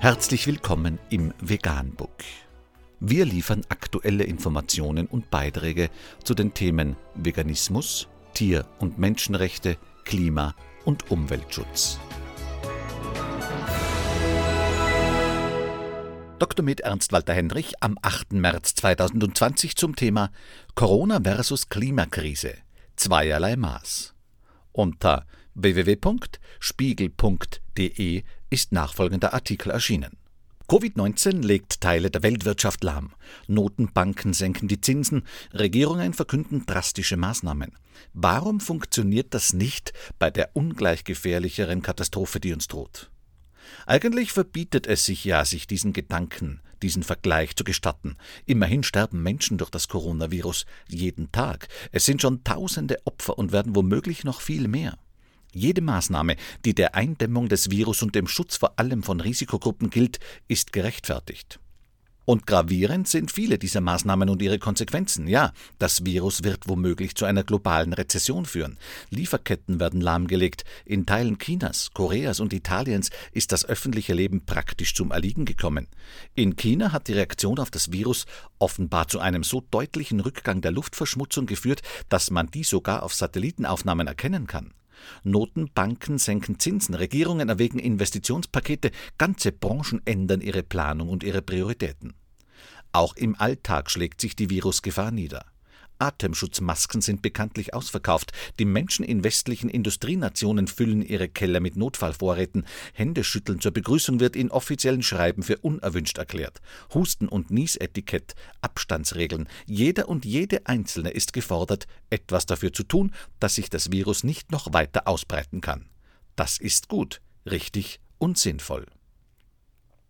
Herzlich willkommen im Veganbook. Wir liefern aktuelle Informationen und Beiträge zu den Themen Veganismus, Tier- und Menschenrechte, Klima- und Umweltschutz. Dr. mit Ernst Walter Henrich am 8. März 2020 zum Thema Corona versus Klimakrise. Zweierlei Maß. Unter www.spiegel.de ist nachfolgender Artikel erschienen. Covid-19 legt Teile der Weltwirtschaft lahm. Notenbanken senken die Zinsen, Regierungen verkünden drastische Maßnahmen. Warum funktioniert das nicht bei der ungleich gefährlicheren Katastrophe, die uns droht? Eigentlich verbietet es sich ja, sich diesen Gedanken, diesen Vergleich zu gestatten. Immerhin sterben Menschen durch das Coronavirus jeden Tag. Es sind schon tausende Opfer und werden womöglich noch viel mehr. Jede Maßnahme, die der Eindämmung des Virus und dem Schutz vor allem von Risikogruppen gilt, ist gerechtfertigt. Und gravierend sind viele dieser Maßnahmen und ihre Konsequenzen. Ja, das Virus wird womöglich zu einer globalen Rezession führen. Lieferketten werden lahmgelegt. In Teilen Chinas, Koreas und Italiens ist das öffentliche Leben praktisch zum Erliegen gekommen. In China hat die Reaktion auf das Virus offenbar zu einem so deutlichen Rückgang der Luftverschmutzung geführt, dass man die sogar auf Satellitenaufnahmen erkennen kann. Notenbanken senken Zinsen, Regierungen erwägen Investitionspakete, ganze Branchen ändern ihre Planung und ihre Prioritäten. Auch im Alltag schlägt sich die Virusgefahr nieder. Atemschutzmasken sind bekanntlich ausverkauft. Die Menschen in westlichen Industrienationen füllen ihre Keller mit Notfallvorräten. Händeschütteln zur Begrüßung wird in offiziellen Schreiben für unerwünscht erklärt. Husten- und Niesetikett, Abstandsregeln. Jeder und jede Einzelne ist gefordert, etwas dafür zu tun, dass sich das Virus nicht noch weiter ausbreiten kann. Das ist gut, richtig und sinnvoll.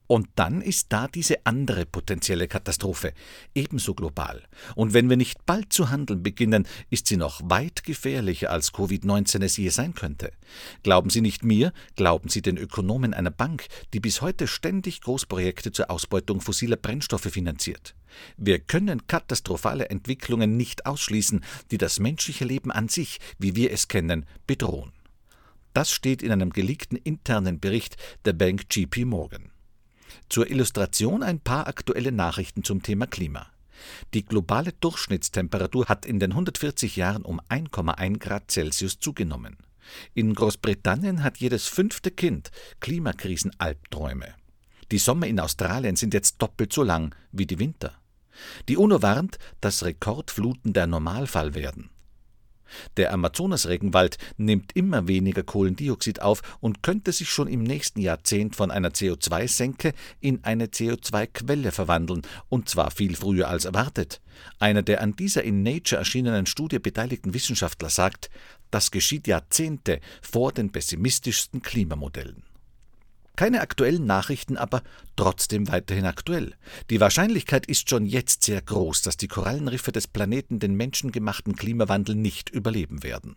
Und dann ist da diese andere potenzielle Katastrophe, ebenso global. Und wenn wir nicht bald zu handeln beginnen, ist sie noch weit gefährlicher, als Covid-19 es je sein könnte. Glauben Sie nicht mir, glauben Sie den Ökonomen einer Bank, die bis heute ständig Großprojekte zur Ausbeutung fossiler Brennstoffe finanziert. Wir können katastrophale Entwicklungen nicht ausschließen, die das menschliche Leben an sich, wie wir es kennen, bedrohen. Das steht in einem geleakten internen Bericht der Bank JP Morgan. Zur Illustration ein paar aktuelle Nachrichten zum Thema Klima. Die globale Durchschnittstemperatur hat in den 140 Jahren um 1,1 Grad Celsius zugenommen. In Großbritannien hat jedes fünfte Kind Klimakrisenalbträume. Die Sommer in Australien sind jetzt doppelt so lang wie die Winter. Die UNO warnt, dass Rekordfluten der Normalfall werden. Der Amazonasregenwald nimmt immer weniger Kohlendioxid auf und könnte sich schon im nächsten Jahrzehnt von einer CO2-Senke in eine CO2-Quelle verwandeln, und zwar viel früher als erwartet. Einer der an dieser in Nature erschienenen Studie beteiligten Wissenschaftler sagt, das geschieht Jahrzehnte vor den pessimistischsten Klimamodellen. Keine aktuellen Nachrichten, aber trotzdem weiterhin aktuell. Die Wahrscheinlichkeit ist schon jetzt sehr groß, dass die Korallenriffe des Planeten den menschengemachten Klimawandel nicht überleben werden.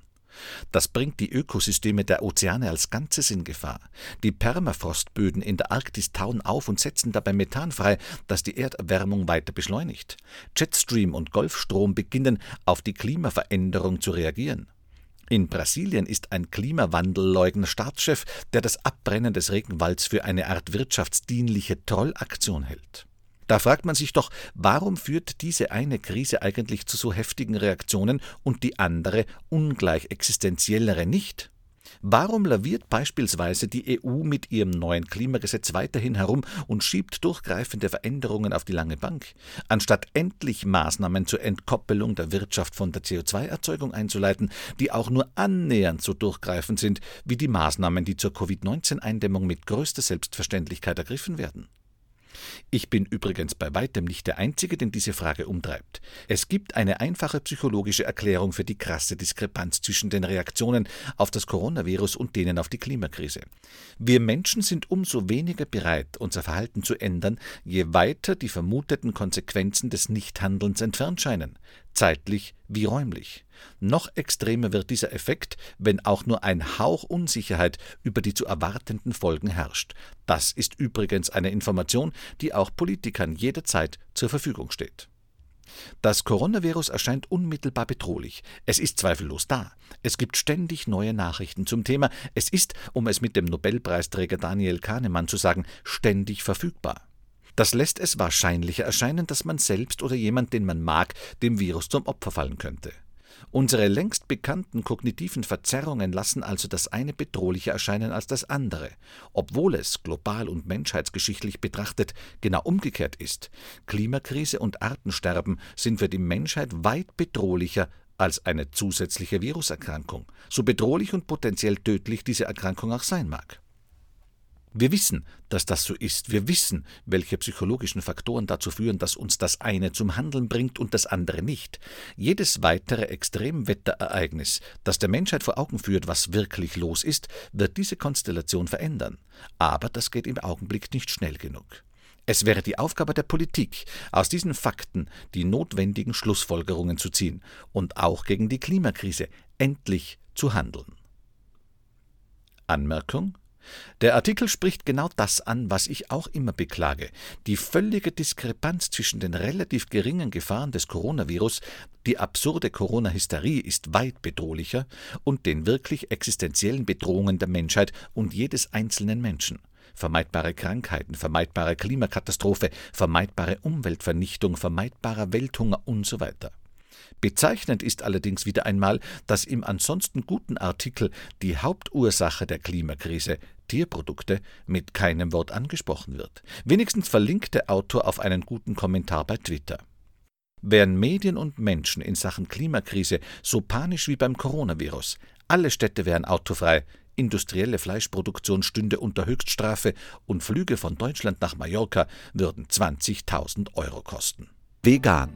Das bringt die Ökosysteme der Ozeane als Ganzes in Gefahr. Die Permafrostböden in der Arktis tauen auf und setzen dabei Methan frei, das die Erderwärmung weiter beschleunigt. Jetstream und Golfstrom beginnen auf die Klimaveränderung zu reagieren. In Brasilien ist ein Klimawandelleugner Staatschef, der das Abbrennen des Regenwalds für eine Art wirtschaftsdienliche Trollaktion hält. Da fragt man sich doch, warum führt diese eine Krise eigentlich zu so heftigen Reaktionen und die andere, ungleich existenziellere nicht? Warum laviert beispielsweise die EU mit ihrem neuen Klimagesetz weiterhin herum und schiebt durchgreifende Veränderungen auf die lange Bank, anstatt endlich Maßnahmen zur Entkoppelung der Wirtschaft von der CO2-Erzeugung einzuleiten, die auch nur annähernd so durchgreifend sind wie die Maßnahmen, die zur Covid-19-Eindämmung mit größter Selbstverständlichkeit ergriffen werden? Ich bin übrigens bei weitem nicht der Einzige, den diese Frage umtreibt. Es gibt eine einfache psychologische Erklärung für die krasse Diskrepanz zwischen den Reaktionen auf das Coronavirus und denen auf die Klimakrise. Wir Menschen sind umso weniger bereit, unser Verhalten zu ändern, je weiter die vermuteten Konsequenzen des Nichthandelns entfernt scheinen zeitlich wie räumlich. Noch extremer wird dieser Effekt, wenn auch nur ein Hauch Unsicherheit über die zu erwartenden Folgen herrscht. Das ist übrigens eine Information, die auch Politikern jederzeit zur Verfügung steht. Das Coronavirus erscheint unmittelbar bedrohlich. Es ist zweifellos da. Es gibt ständig neue Nachrichten zum Thema. Es ist, um es mit dem Nobelpreisträger Daniel Kahnemann zu sagen, ständig verfügbar. Das lässt es wahrscheinlicher erscheinen, dass man selbst oder jemand, den man mag, dem Virus zum Opfer fallen könnte. Unsere längst bekannten kognitiven Verzerrungen lassen also das eine bedrohlicher erscheinen als das andere, obwohl es global und menschheitsgeschichtlich betrachtet genau umgekehrt ist. Klimakrise und Artensterben sind für die Menschheit weit bedrohlicher als eine zusätzliche Viruserkrankung, so bedrohlich und potenziell tödlich diese Erkrankung auch sein mag. Wir wissen, dass das so ist. Wir wissen, welche psychologischen Faktoren dazu führen, dass uns das eine zum Handeln bringt und das andere nicht. Jedes weitere Extremwetterereignis, das der Menschheit vor Augen führt, was wirklich los ist, wird diese Konstellation verändern. Aber das geht im Augenblick nicht schnell genug. Es wäre die Aufgabe der Politik, aus diesen Fakten die notwendigen Schlussfolgerungen zu ziehen und auch gegen die Klimakrise endlich zu handeln. Anmerkung der Artikel spricht genau das an, was ich auch immer beklage, die völlige Diskrepanz zwischen den relativ geringen Gefahren des Coronavirus, die absurde Corona-Hysterie ist weit bedrohlicher, und den wirklich existenziellen Bedrohungen der Menschheit und jedes einzelnen Menschen. Vermeidbare Krankheiten, vermeidbare Klimakatastrophe, vermeidbare Umweltvernichtung, vermeidbarer Welthunger und so weiter. Bezeichnend ist allerdings wieder einmal, dass im ansonsten guten Artikel die Hauptursache der Klimakrise, Tierprodukte, mit keinem Wort angesprochen wird. Wenigstens verlinkt der Autor auf einen guten Kommentar bei Twitter. Wären Medien und Menschen in Sachen Klimakrise so panisch wie beim Coronavirus, alle Städte wären autofrei, industrielle Fleischproduktion stünde unter Höchststrafe und Flüge von Deutschland nach Mallorca würden 20.000 Euro kosten. Vegan